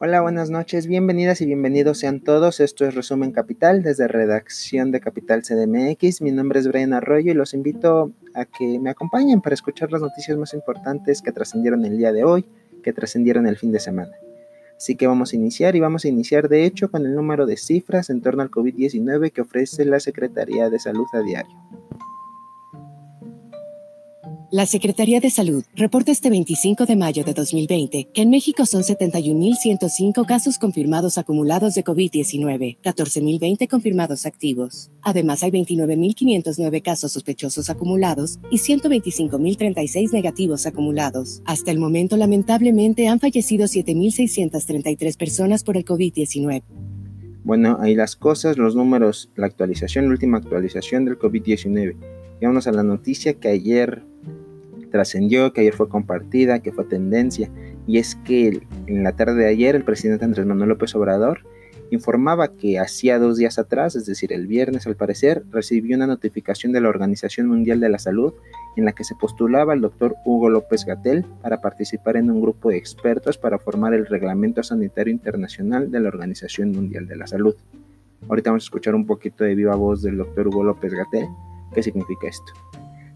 Hola, buenas noches, bienvenidas y bienvenidos sean todos. Esto es Resumen Capital desde redacción de Capital CDMX. Mi nombre es Brian Arroyo y los invito a que me acompañen para escuchar las noticias más importantes que trascendieron el día de hoy, que trascendieron el fin de semana. Así que vamos a iniciar y vamos a iniciar de hecho con el número de cifras en torno al COVID-19 que ofrece la Secretaría de Salud a diario. La Secretaría de Salud reporta este 25 de mayo de 2020 que en México son 71.105 casos confirmados acumulados de COVID-19, 14.020 confirmados activos. Además, hay 29.509 casos sospechosos acumulados y 125.036 negativos acumulados. Hasta el momento, lamentablemente, han fallecido 7.633 personas por el COVID-19. Bueno, ahí las cosas, los números, la actualización, la última actualización del COVID-19. Y vamos a la noticia que ayer trascendió, que ayer fue compartida, que fue tendencia, y es que en la tarde de ayer el presidente Andrés Manuel López Obrador informaba que hacía dos días atrás, es decir, el viernes al parecer, recibió una notificación de la Organización Mundial de la Salud en la que se postulaba al doctor Hugo López Gatel para participar en un grupo de expertos para formar el Reglamento Sanitario Internacional de la Organización Mundial de la Salud. Ahorita vamos a escuchar un poquito de viva voz del doctor Hugo López Gatel. ¿Qué significa esto?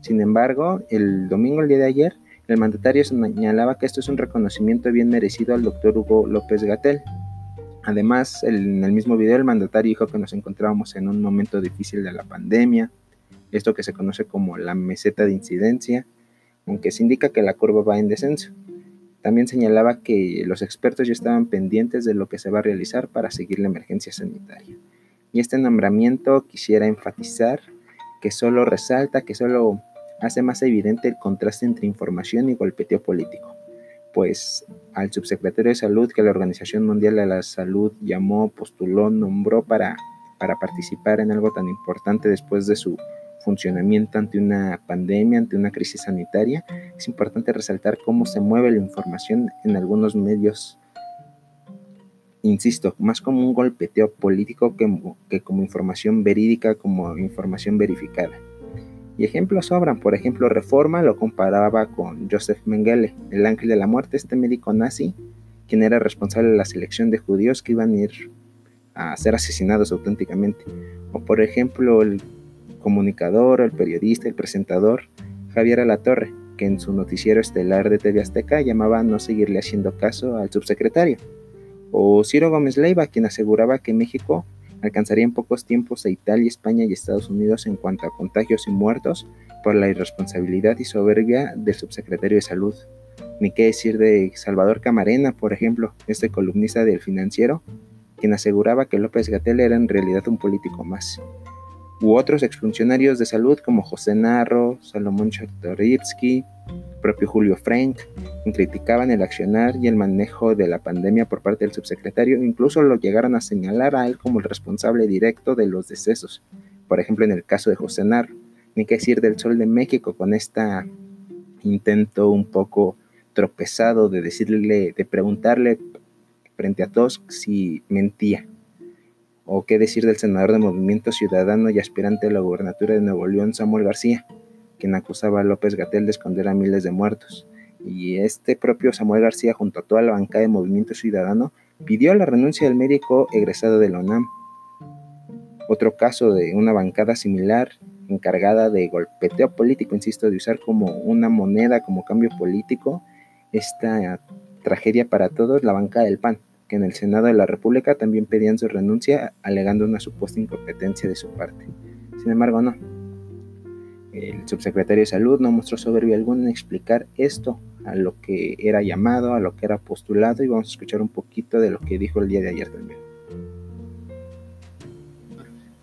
Sin embargo, el domingo, el día de ayer, el mandatario señalaba que esto es un reconocimiento bien merecido al doctor Hugo López Gatel. Además, en el mismo video, el mandatario dijo que nos encontrábamos en un momento difícil de la pandemia, esto que se conoce como la meseta de incidencia, aunque se indica que la curva va en descenso. También señalaba que los expertos ya estaban pendientes de lo que se va a realizar para seguir la emergencia sanitaria. Y este nombramiento quisiera enfatizar que solo resalta, que solo hace más evidente el contraste entre información y golpeteo político, pues al subsecretario de Salud que la Organización Mundial de la Salud llamó, postuló, nombró para, participar en algo tan importante después de su funcionamiento ante una pandemia, ante una crisis sanitaria, es importante resaltar cómo se mueve la información en algunos medios, insisto, más como un golpeteo político que como información verídica, como información verificada. Ejemplos sobran, por ejemplo, Reforma lo comparaba con Joseph Mengele, el ángel de la muerte, este médico nazi, quien era responsable de la selección de judíos que iban a ir a ser asesinados auténticamente. O por ejemplo, el comunicador, el periodista, el presentador Javier Alatorre, que en su noticiero estelar de TV Azteca llamaba a no seguirle haciendo caso al subsecretario. O Ciro Gómez Leiva, quien aseguraba que México alcanzaría en pocos tiempos a Italia, España y Estados Unidos en cuanto a contagios y muertos por la irresponsabilidad y soberbia del subsecretario de Salud. Ni qué decir de Salvador Camarena, por ejemplo, este columnista del financiero, quien aseguraba que López Gatel era en realidad un político más. U otros exfuncionarios de salud como José Narro, Salomón Chertorivsky, propio Julio Frank, criticaban el accionar y el manejo de la pandemia por parte del subsecretario, incluso lo llegaron a señalar a él como el responsable directo de los decesos, por ejemplo en el caso de José Narro, ni qué decir del Sol de México con este intento un poco tropezado de decirle, de preguntarle frente a todos si mentía. O qué decir del senador de Movimiento Ciudadano y aspirante a la gubernatura de Nuevo León, Samuel García, quien acusaba a López Gatel de esconder a miles de muertos. Y este propio Samuel García, junto a toda la bancada de Movimiento Ciudadano, pidió la renuncia del médico egresado de la UNAM. Otro caso de una bancada similar, encargada de golpeteo político, insisto, de usar como una moneda, como cambio político, esta tragedia para todos, la bancada del PAN, que en el Senado de la República también pedían su renuncia, alegando una supuesta incompetencia de su parte. Sin embargo, no, el subsecretario de Salud no mostró soberbia alguna en explicar esto, a lo que era llamado, a lo que era postulado, y vamos a escuchar un poquito de lo que dijo el día de ayer también.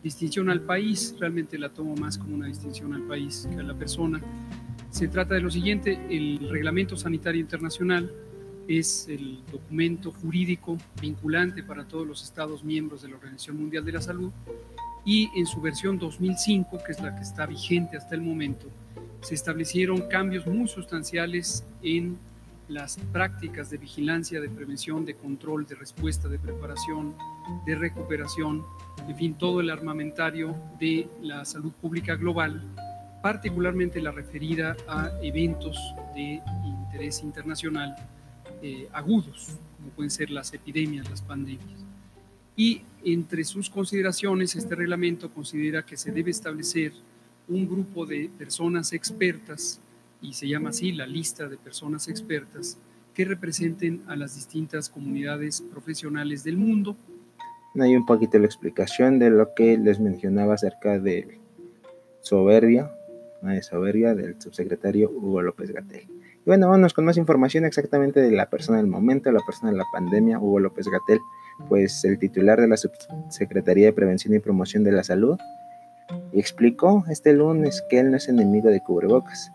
Distinción al país, realmente la tomo más como una distinción al país que a la persona. Se trata de lo siguiente, el Reglamento Sanitario Internacional es el documento jurídico vinculante para todos los Estados miembros de la Organización Mundial de la Salud y en su versión 2005, que es la que está vigente hasta el momento, se establecieron cambios muy sustanciales en las prácticas de vigilancia, de prevención, de control, de respuesta, de preparación, de recuperación, en fin, todo el armamentario de la salud pública global, particularmente la referida a eventos de interés internacional eh, agudos, como pueden ser las epidemias, las pandemias. Y entre sus consideraciones, este reglamento considera que se debe establecer un grupo de personas expertas, y se llama así la lista de personas expertas, que representen a las distintas comunidades profesionales del mundo. Hay un poquito la explicación de lo que les mencionaba acerca de soberbia, de soberbia del subsecretario Hugo López Gatel. Y bueno, vamos con más información exactamente de la persona del momento, la persona de la pandemia, Hugo López Gatel, pues el titular de la Subsecretaría de Prevención y Promoción de la Salud, explicó este lunes que él no es enemigo de cubrebocas,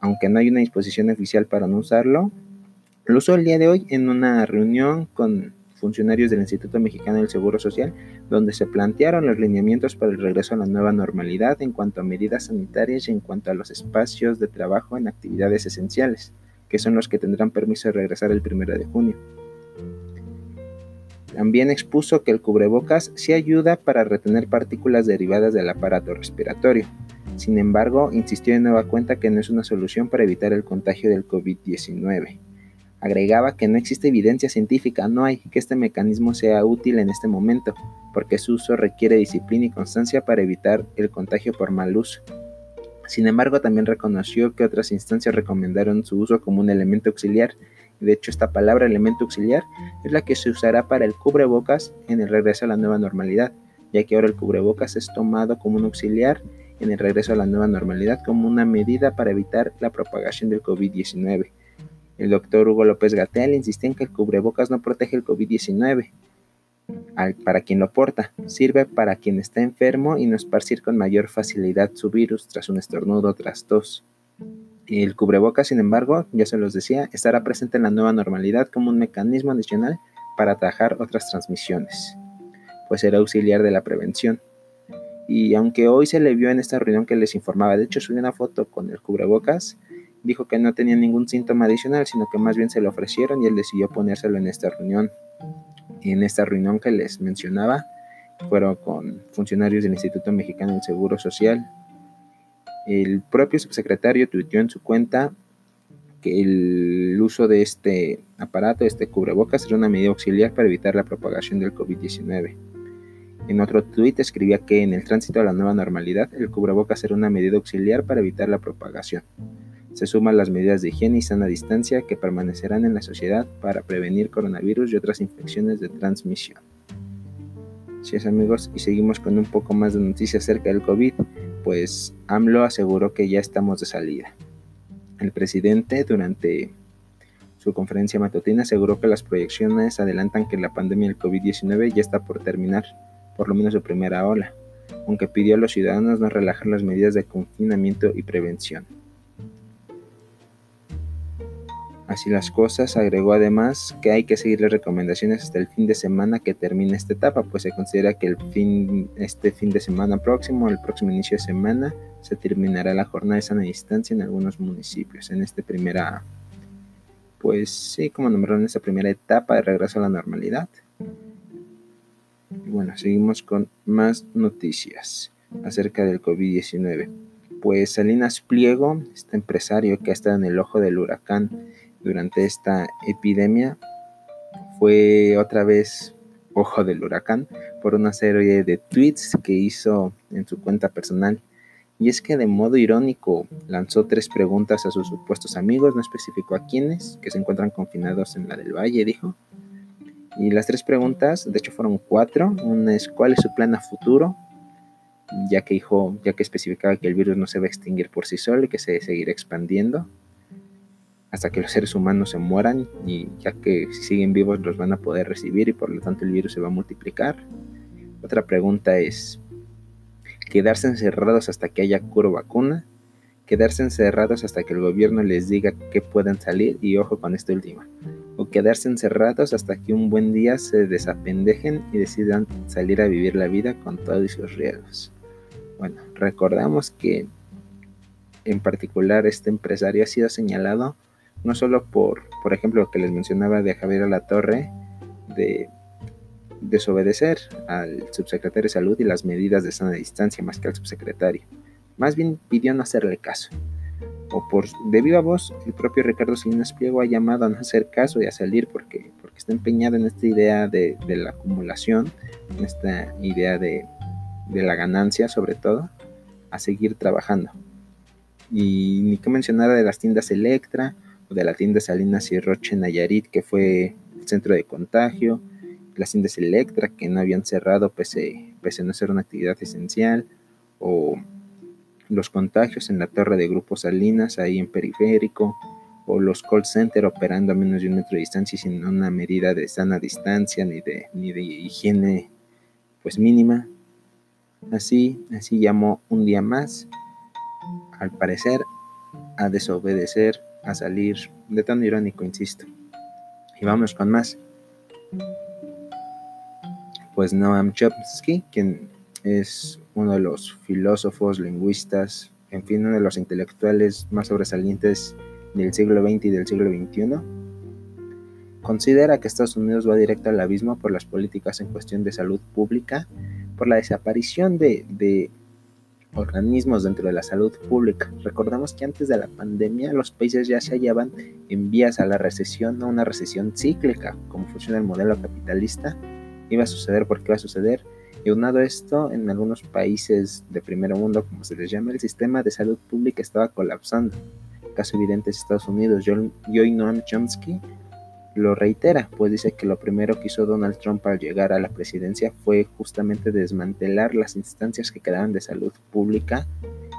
aunque no hay una disposición oficial para no usarlo, lo usó el día de hoy en una reunión con funcionarios del Instituto Mexicano del Seguro Social, donde se plantearon los lineamientos para el regreso a la nueva normalidad en cuanto a medidas sanitarias y en cuanto a los espacios de trabajo en actividades esenciales, que son los que tendrán permiso de regresar el 1 de junio. También expuso que el cubrebocas sí ayuda para retener partículas derivadas del aparato respiratorio. Sin embargo, insistió de nueva cuenta que no es una solución para evitar el contagio del COVID-19. Agregaba que no existe evidencia científica, no hay que este mecanismo sea útil en este momento, porque su uso requiere disciplina y constancia para evitar el contagio por mal uso. Sin embargo, también reconoció que otras instancias recomendaron su uso como un elemento auxiliar, de hecho esta palabra elemento auxiliar es la que se usará para el cubrebocas en el regreso a la nueva normalidad, ya que ahora el cubrebocas es tomado como un auxiliar en el regreso a la nueva normalidad como una medida para evitar la propagación del COVID-19. El doctor Hugo López Gatel insistía en que el cubrebocas no protege el COVID-19 para quien lo porta, sirve para quien está enfermo y no esparcir con mayor facilidad su virus tras un estornudo tras tos. El cubrebocas, sin embargo, ya se los decía, estará presente en la nueva normalidad como un mecanismo adicional para atajar otras transmisiones, pues será auxiliar de la prevención. Y aunque hoy se le vio en esta reunión que les informaba, de hecho subí una foto con el cubrebocas, dijo que no tenía ningún síntoma adicional, sino que más bien se lo ofrecieron y él decidió ponérselo en esta reunión. En esta reunión que les mencionaba, fueron con funcionarios del Instituto Mexicano del Seguro Social. El propio subsecretario tuiteó en su cuenta que el uso de este aparato, este cubrebocas, era una medida auxiliar para evitar la propagación del COVID-19. En otro tuit escribía que en el tránsito a la nueva normalidad, el cubrebocas era una medida auxiliar para evitar la propagación se suman las medidas de higiene y sana distancia que permanecerán en la sociedad para prevenir coronavirus y otras infecciones de transmisión. Así es amigos, y seguimos con un poco más de noticias acerca del COVID, pues AMLO aseguró que ya estamos de salida. El presidente durante su conferencia matutina aseguró que las proyecciones adelantan que la pandemia del COVID-19 ya está por terminar, por lo menos su primera ola, aunque pidió a los ciudadanos no relajar las medidas de confinamiento y prevención. Así las cosas, agregó además que hay que seguir las recomendaciones hasta el fin de semana que termine esta etapa, pues se considera que el fin, este fin de semana próximo, el próximo inicio de semana, se terminará la jornada de sana distancia en algunos municipios. En esta primera, pues sí, como nombraron esta primera etapa de regreso a la normalidad. Bueno, seguimos con más noticias acerca del COVID-19. Pues Salinas Pliego, este empresario que ha estado en el ojo del huracán, durante esta epidemia fue otra vez ojo del huracán por una serie de tweets que hizo en su cuenta personal. Y es que de modo irónico lanzó tres preguntas a sus supuestos amigos, no especificó a quiénes, que se encuentran confinados en la del Valle, dijo. Y las tres preguntas, de hecho fueron cuatro. Una es ¿cuál es su plan a futuro? Ya que dijo, ya que especificaba que el virus no se va a extinguir por sí solo y que se seguirá expandiendo hasta que los seres humanos se mueran y ya que si siguen vivos los van a poder recibir y por lo tanto el virus se va a multiplicar. Otra pregunta es, ¿quedarse encerrados hasta que haya cura o vacuna? ¿Quedarse encerrados hasta que el gobierno les diga que puedan salir? Y ojo con esta última. ¿O quedarse encerrados hasta que un buen día se desapendejen y decidan salir a vivir la vida con todos sus riesgos? Bueno, recordamos que en particular este empresario ha sido señalado no solo por, por ejemplo, lo que les mencionaba de Javier Alatorre, de desobedecer al subsecretario de salud y las medidas de sana distancia más que al subsecretario. Más bien pidió no hacerle caso. o por de viva voz, el propio Ricardo Salinas Pliego ha llamado a no hacer caso y a salir porque, porque está empeñado en esta idea de, la acumulación, en esta idea de, de, la ganancia sobre todo, a seguir trabajando. Y ni que mencionar de las tiendas Electra de la tienda Salinas y Roche Nayarit, que fue el centro de contagio, las tiendas Electra que no habían cerrado pese, a no ser una actividad esencial, o los contagios en la torre de Grupo Salinas, ahí en Periférico, o los call center operando a menos de un metro de distancia sin una medida de sana distancia ni de, ni de higiene pues mínima. Así, así llamó un día más, al parecer, a desobedecer, a salir de tan irónico, insisto. Y vamos con más. Pues Noam Chomsky, quien es uno de los filósofos, lingüistas, en fin, uno de los intelectuales más sobresalientes del siglo XX y del siglo XXI, considera que Estados Unidos va directo al abismo por las políticas en cuestión de salud pública, por la desaparición de, organismos dentro de la salud pública. Recordamos que antes de la pandemia los países ya se hallaban en vías a la recesión, no una recesión cíclica, como funciona el modelo capitalista. Iba a suceder porque iba a suceder y unado a esto, en algunos países de primer mundo, como se les llama, el sistema de salud pública estaba colapsando. Caso evidente es Estados Unidos. Joy Noam Chomsky lo reitera, pues dice que lo primero que hizo Donald Trump al llegar a la presidencia fue justamente desmantelar las instancias que quedaban de salud pública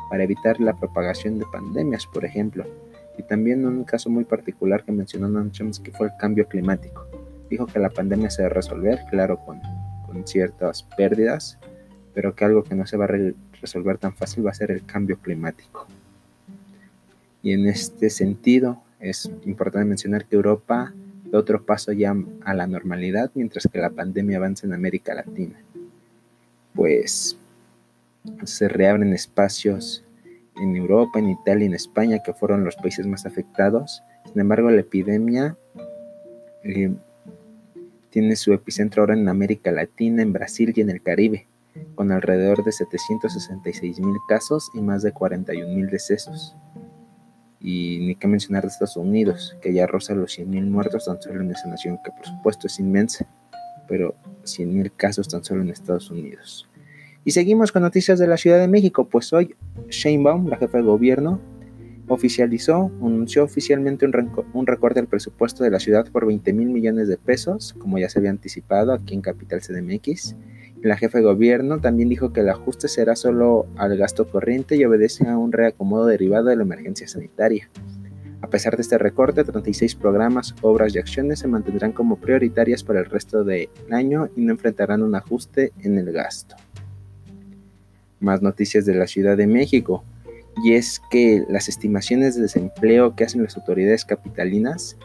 para evitar la propagación de pandemias, por ejemplo. Y también un caso muy particular que mencionó Noam Chomsky fue el cambio climático. Dijo que la pandemia se debe resolver, claro, con con ciertas pérdidas, pero que algo que no se va a resolver tan fácil va a ser el cambio climático. Y en este sentido es importante mencionar que Europa otro paso ya a la normalidad mientras que la pandemia avanza en América Latina. Pues se reabren espacios en Europa, en Italia y en España, que fueron los países más afectados. Sin embargo, la epidemia eh, tiene su epicentro ahora en América Latina, en Brasil y en el Caribe, con alrededor de 766 mil casos y más de 41 mil decesos. Y ni que mencionar de Estados Unidos, que ya roza los 100 mil muertos tan solo en esa nación, que por supuesto es inmensa, pero 100 mil casos tan solo en Estados Unidos. Y seguimos con noticias de la Ciudad de México, pues hoy Shane Baum, la jefa de gobierno, oficializó, anunció oficialmente un, recorte del presupuesto de la ciudad por 20 mil millones de pesos, como ya se había anticipado aquí en Capital CDMX. La jefa de gobierno también dijo que el ajuste será solo al gasto corriente y obedece a un reacomodo derivado de la emergencia sanitaria. A pesar de este recorte, 36 programas, obras y acciones se mantendrán como prioritarias para el resto del año y no enfrentarán un ajuste en el gasto. Más noticias de la Ciudad de México y es que las estimaciones de desempleo que hacen las autoridades capitalinas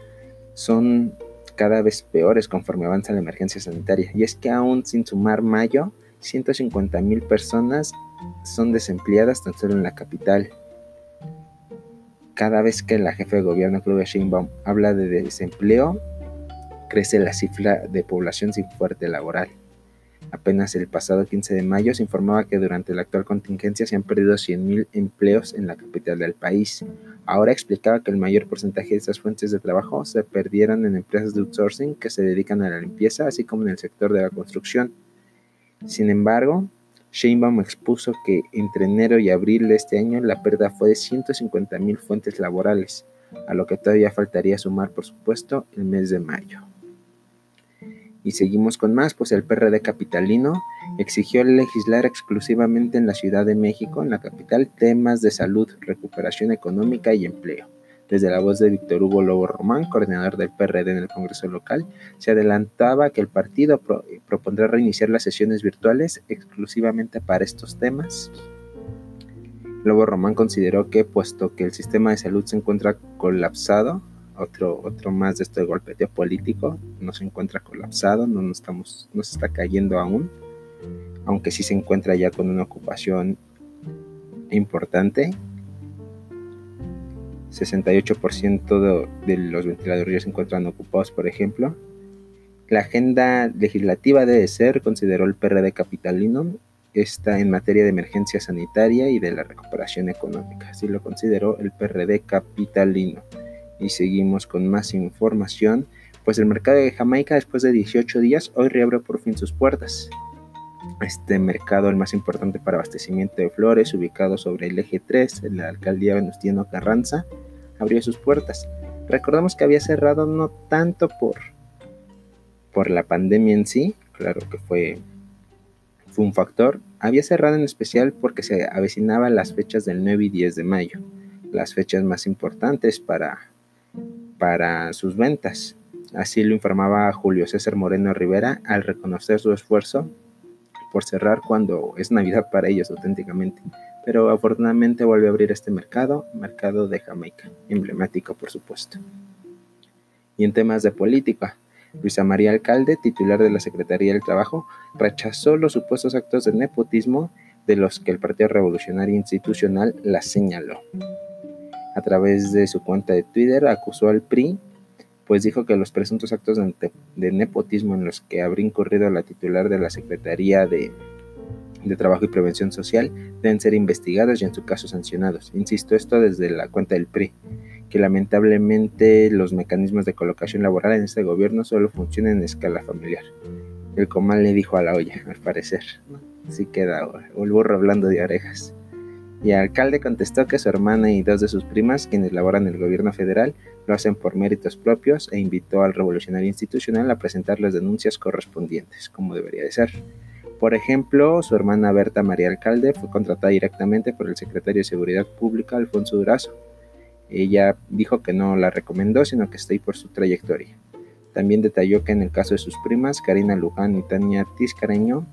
son cada vez peores conforme avanza la emergencia sanitaria. Y es que aún sin sumar mayo, 150 mil personas son desempleadas tan solo en la capital. Cada vez que la jefa de gobierno, Claudia Sheinbaum, habla de desempleo, crece la cifra de población sin fuerte laboral. Apenas el pasado 15 de mayo se informaba que durante la actual contingencia se han perdido 100.000 empleos en la capital del país. Ahora explicaba que el mayor porcentaje de estas fuentes de trabajo se perdieron en empresas de outsourcing que se dedican a la limpieza, así como en el sector de la construcción. Sin embargo, Sheinbaum expuso que entre enero y abril de este año la pérdida fue de 150.000 fuentes laborales, a lo que todavía faltaría sumar, por supuesto, el mes de mayo. Y seguimos con más, pues el PRD capitalino exigió legislar exclusivamente en la Ciudad de México, en la capital, temas de salud, recuperación económica y empleo. Desde la voz de Víctor Hugo Lobo Román, coordinador del PRD en el Congreso local, se adelantaba que el partido propondrá reiniciar las sesiones virtuales exclusivamente para estos temas. Lobo Román consideró que, puesto que el sistema de salud se encuentra colapsado, otro, otro más de este golpeteo político, no se encuentra colapsado, no, estamos, no se está cayendo aún, aunque sí se encuentra ya con una ocupación importante. 68% de, los ventiladores ya se encuentran ocupados, por ejemplo. La agenda legislativa debe ser, consideró el PRD capitalino, está en materia de emergencia sanitaria y de la recuperación económica. Así lo consideró el PRD capitalino. Y seguimos con más información, pues el mercado de Jamaica después de 18 días hoy reabre por fin sus puertas. Este mercado, el más importante para abastecimiento de flores, ubicado sobre el eje 3 en la alcaldía Venustiano Carranza, abrió sus puertas. Recordamos que había cerrado no tanto por, por la pandemia en sí, claro que fue, fue un factor, había cerrado en especial porque se avecinaban las fechas del 9 y 10 de mayo, las fechas más importantes para, para sus ventas. Así lo informaba Julio César Moreno Rivera al reconocer su esfuerzo por cerrar cuando es Navidad para ellos auténticamente. Pero afortunadamente volvió a abrir este mercado, mercado de Jamaica, emblemático por supuesto. Y en temas de política, Luisa María Alcalde, titular de la Secretaría del Trabajo, rechazó los supuestos actos de nepotismo de los que el Partido Revolucionario Institucional la señaló. A través de su cuenta de Twitter acusó al PRI pues dijo que los presuntos actos de, nepotismo en los que habría incurrido la titular de la Secretaría de, de, Trabajo y Prevención Social deben ser investigados y en su caso sancionados. Insisto, esto desde la cuenta del PRI, que lamentablemente los mecanismos de colocación laboral en este gobierno solo funcionan en escala familiar. El comal le dijo a la olla, al parecer. Así queda el burro hablando de orejas. Y el alcalde contestó que su hermana y dos de sus primas, quienes laboran en el gobierno federal, lo hacen por méritos propios e invitó al revolucionario institucional a presentar las denuncias correspondientes, como debería de ser. Por ejemplo, su hermana Berta María Alcalde fue contratada directamente por el secretario de Seguridad Pública, Alfonso Durazo. Ella dijo que no la recomendó, sino que está ahí por su trayectoria. También detalló que en el caso de sus primas, Karina Luján y Tania Tiscareño,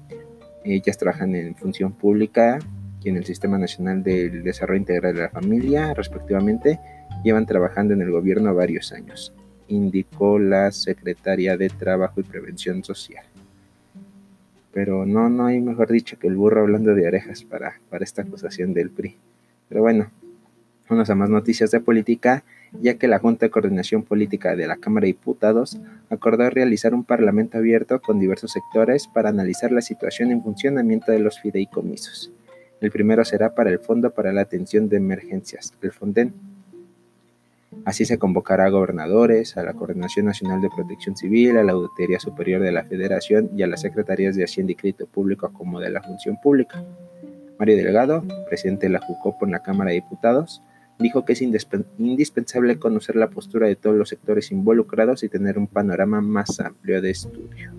ellas trabajan en función pública y en el Sistema Nacional del Desarrollo Integral de la Familia, respectivamente, llevan trabajando en el gobierno varios años, indicó la Secretaria de Trabajo y Prevención Social. Pero no, no hay mejor dicho que el burro hablando de orejas para, para esta acusación del PRI. Pero bueno, unas a más noticias de política, ya que la Junta de Coordinación Política de la Cámara de Diputados acordó realizar un parlamento abierto con diversos sectores para analizar la situación en funcionamiento de los fideicomisos. El primero será para el Fondo para la Atención de Emergencias, el FONDEN. Así se convocará a gobernadores, a la Coordinación Nacional de Protección Civil, a la Auditoría Superior de la Federación y a las Secretarías de Hacienda y Crédito Público como de la Función Pública. Mario Delgado, presidente de la JUCOP en la Cámara de Diputados, dijo que es indispensable conocer la postura de todos los sectores involucrados y tener un panorama más amplio de estudio.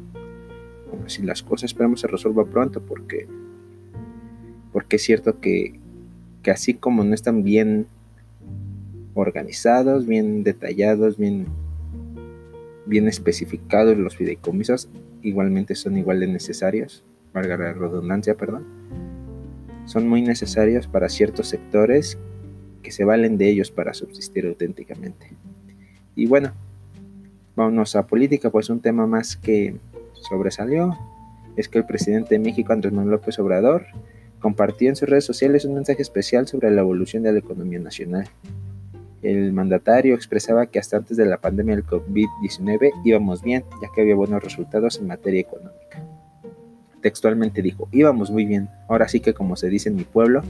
Bueno, si las cosas esperamos se resuelva pronto porque porque es cierto que, así como no están bien organizados, bien detallados, bien, bien especificados los fideicomisos, igualmente son igual de necesarios, valga la redundancia, perdón. Son muy necesarios para ciertos sectores que se valen de ellos para subsistir auténticamente. Y bueno, vámonos a política, pues un tema más que sobresalió es que el presidente de México, Andrés Manuel López Obrador, compartió en sus redes sociales un mensaje especial sobre la evolución de la economía nacional. El mandatario expresaba que hasta antes de la pandemia del COVID-19 íbamos bien, ya que había buenos resultados en materia económica. Textualmente dijo, íbamos muy bien, ahora sí que como se dice en mi pueblo,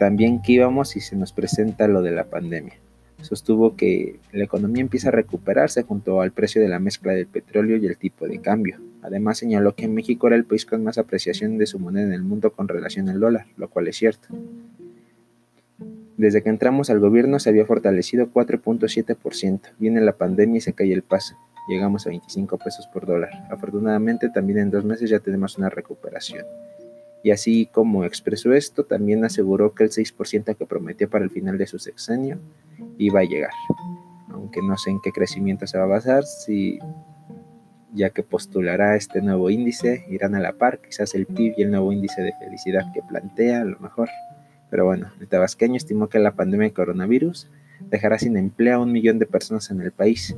también que íbamos y se nos presenta lo de la pandemia. Sostuvo que la economía empieza a recuperarse junto al precio de la mezcla del petróleo y el tipo de cambio. Además señaló que México era el país con más apreciación de su moneda en el mundo con relación al dólar, lo cual es cierto. Desde que entramos al gobierno se había fortalecido 4.7%. Viene la pandemia y se cae el paso. Llegamos a 25 pesos por dólar. Afortunadamente también en dos meses ya tenemos una recuperación. Y así como expresó esto, también aseguró que el 6% que prometió para el final de su sexenio iba a llegar. Aunque no sé en qué crecimiento se va a basar, si ya que postulará este nuevo índice, irán a la par, quizás el PIB y el nuevo índice de felicidad que plantea, a lo mejor. Pero bueno, el tabasqueño estimó que la pandemia de coronavirus dejará sin empleo a un millón de personas en el país,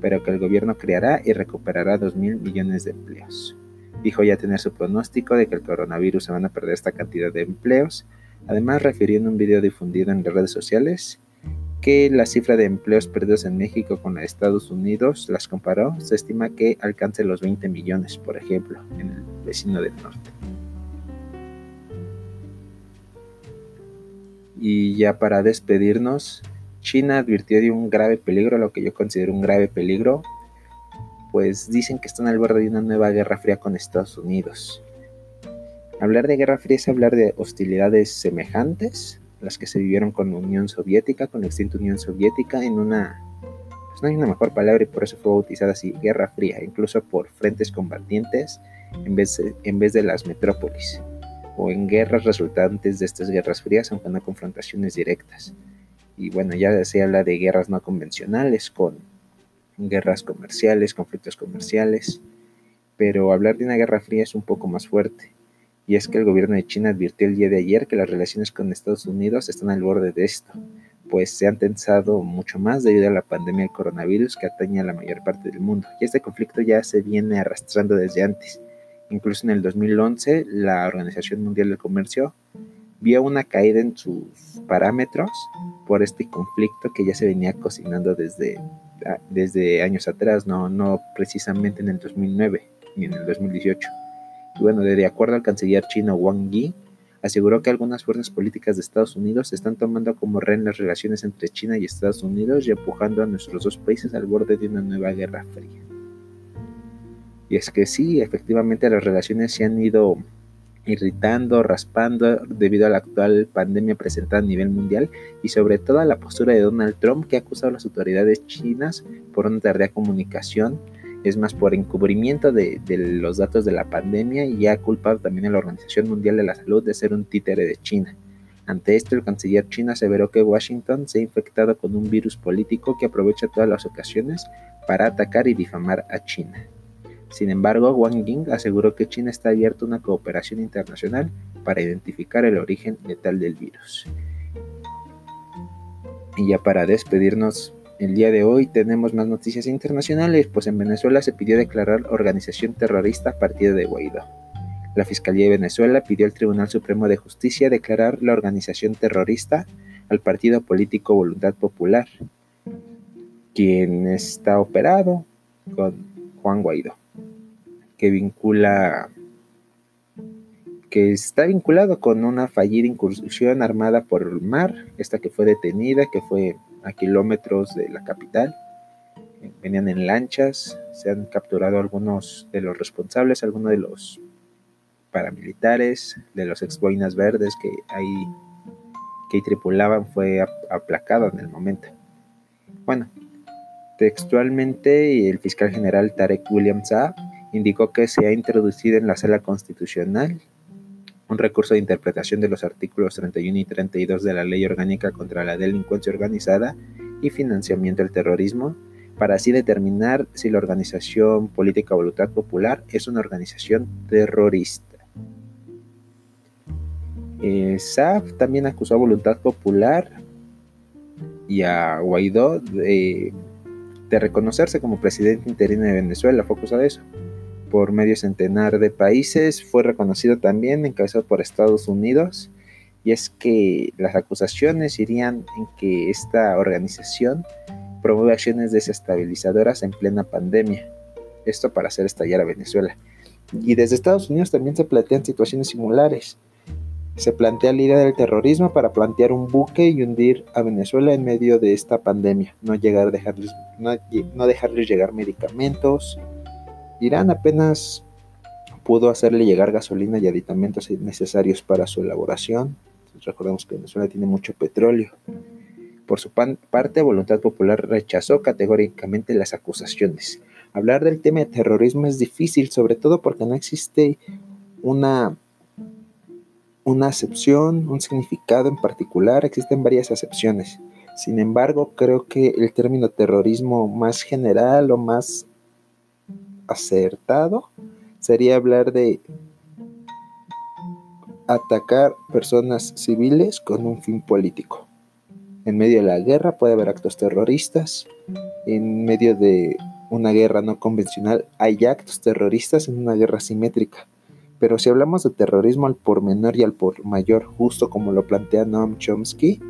pero que el gobierno creará y recuperará dos mil millones de empleos. Dijo ya tener su pronóstico de que el coronavirus se van a perder esta cantidad de empleos. Además, refirió en un video difundido en las redes sociales que la cifra de empleos perdidos en México con Estados Unidos las comparó, se estima que alcance los 20 millones, por ejemplo, en el vecino del norte. Y ya para despedirnos, China advirtió de un grave peligro, lo que yo considero un grave peligro, pues dicen que están al borde de una nueva guerra fría con Estados Unidos. Hablar de guerra fría es hablar de hostilidades semejantes, las que se vivieron con la Unión Soviética, con la extinta Unión Soviética, en una... Pues no hay una mejor palabra y por eso fue bautizada así, guerra fría, incluso por frentes combatientes en vez de, en vez de las metrópolis, o en guerras resultantes de estas guerras frías, aunque no confrontaciones directas. Y bueno, ya se habla de guerras no convencionales, con guerras comerciales, conflictos comerciales, pero hablar de una guerra fría es un poco más fuerte. Y es que el gobierno de China advirtió el día de ayer que las relaciones con Estados Unidos están al borde de esto, pues se han tensado mucho más debido a la pandemia del coronavirus que atañe a la mayor parte del mundo. Y este conflicto ya se viene arrastrando desde antes. Incluso en el 2011, la Organización Mundial del Comercio vio una caída en sus parámetros por este conflicto que ya se venía cocinando desde, desde años atrás, no, no precisamente en el 2009 ni en el 2018. Y bueno, de acuerdo al canciller chino Wang Yi, aseguró que algunas fuerzas políticas de Estados Unidos están tomando como rehén las relaciones entre China y Estados Unidos y empujando a nuestros dos países al borde de una nueva guerra fría. Y es que sí, efectivamente las relaciones se han ido irritando, raspando debido a la actual pandemia presentada a nivel mundial y sobre todo a la postura de Donald Trump que ha acusado a las autoridades chinas por una tardía comunicación, es más por encubrimiento de, los datos de la pandemia y ha culpado también a la Organización Mundial de la Salud de ser un títere de China. Ante esto, el canciller chino aseveró que Washington se ha infectado con un virus político que aprovecha todas las ocasiones para atacar y difamar a China. Sin embargo, Wang Ying aseguró que China está abierta a una cooperación internacional para identificar el origen letal del virus. Y ya para despedirnos, el día de hoy tenemos más noticias internacionales, pues en Venezuela se pidió declarar organización terrorista partido de Guaidó. La Fiscalía de Venezuela pidió al Tribunal Supremo de Justicia declarar la organización terrorista al partido político Voluntad Popular, quien está operado con Juan Guaidó que vincula que está vinculado con una fallida incursión armada por el mar, esta que fue detenida, que fue a kilómetros de la capital. Venían en lanchas, se han capturado algunos de los responsables, algunos de los paramilitares, de los ex boinas verdes que ahí, que tripulaban, fue aplacado en el momento. Bueno, textualmente el fiscal general Tarek William Saab indicó que se ha introducido en la sala constitucional un recurso de interpretación de los artículos 31 y 32 de la Ley Orgánica contra la Delincuencia Organizada y Financiamiento del Terrorismo, para así determinar si la organización política Voluntad Popular es una organización terrorista. Eh, también acusó a Voluntad Popular y a Guaidó de, de reconocerse como presidente interino de Venezuela, fue acusado de eso por medio centenar de países, fue reconocido también, encabezado por Estados Unidos, y es que las acusaciones irían en que esta organización promueve acciones desestabilizadoras en plena pandemia, esto para hacer estallar a Venezuela. Y desde Estados Unidos también se plantean situaciones similares. Se plantea la idea del terrorismo para plantear un buque y hundir a Venezuela en medio de esta pandemia, no, llegar, dejarles, no, no dejarles llegar medicamentos, Irán apenas pudo hacerle llegar gasolina y aditamentos necesarios para su elaboración. Recordemos que Venezuela tiene mucho petróleo. Por su parte, Voluntad Popular rechazó categóricamente las acusaciones. Hablar del tema de terrorismo es difícil, sobre todo porque no existe una, una acepción, un significado en particular, existen varias acepciones. Sin embargo, creo que el término terrorismo más general o más acertado sería hablar de atacar personas civiles con un fin político. En medio de la guerra puede haber actos terroristas. En medio de una guerra no convencional hay actos terroristas en una guerra simétrica. Pero si hablamos de terrorismo al por menor y al por mayor, justo como lo plantea Noam Chomsky,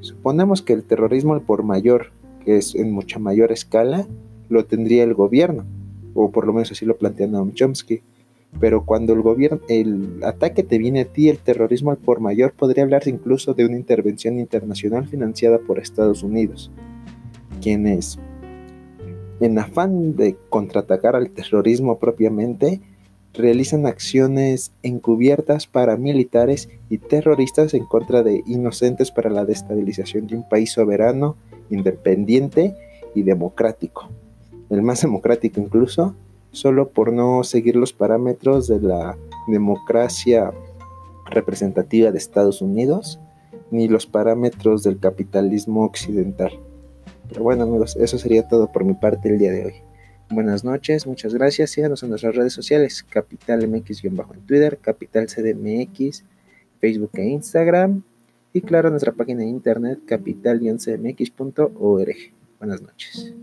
suponemos que el terrorismo al por mayor, que es en mucha mayor escala, lo tendría el gobierno o por lo menos así lo plantea Noam Chomsky. pero cuando el gobierno, el ataque te viene a ti, el terrorismo al por mayor, podría hablarse incluso de una intervención internacional financiada por Estados Unidos, quienes, en afán de contraatacar al terrorismo propiamente, realizan acciones encubiertas paramilitares y terroristas en contra de inocentes para la destabilización de un país soberano, independiente y democrático. El más democrático incluso, solo por no seguir los parámetros de la democracia representativa de Estados Unidos ni los parámetros del capitalismo occidental. Pero bueno amigos, eso sería todo por mi parte el día de hoy. Buenas noches, muchas gracias. Síganos en nuestras redes sociales, Capital MX-en Twitter, Capital CDMX, Facebook e Instagram. Y claro, nuestra página de internet capital-cmx.org. Buenas noches.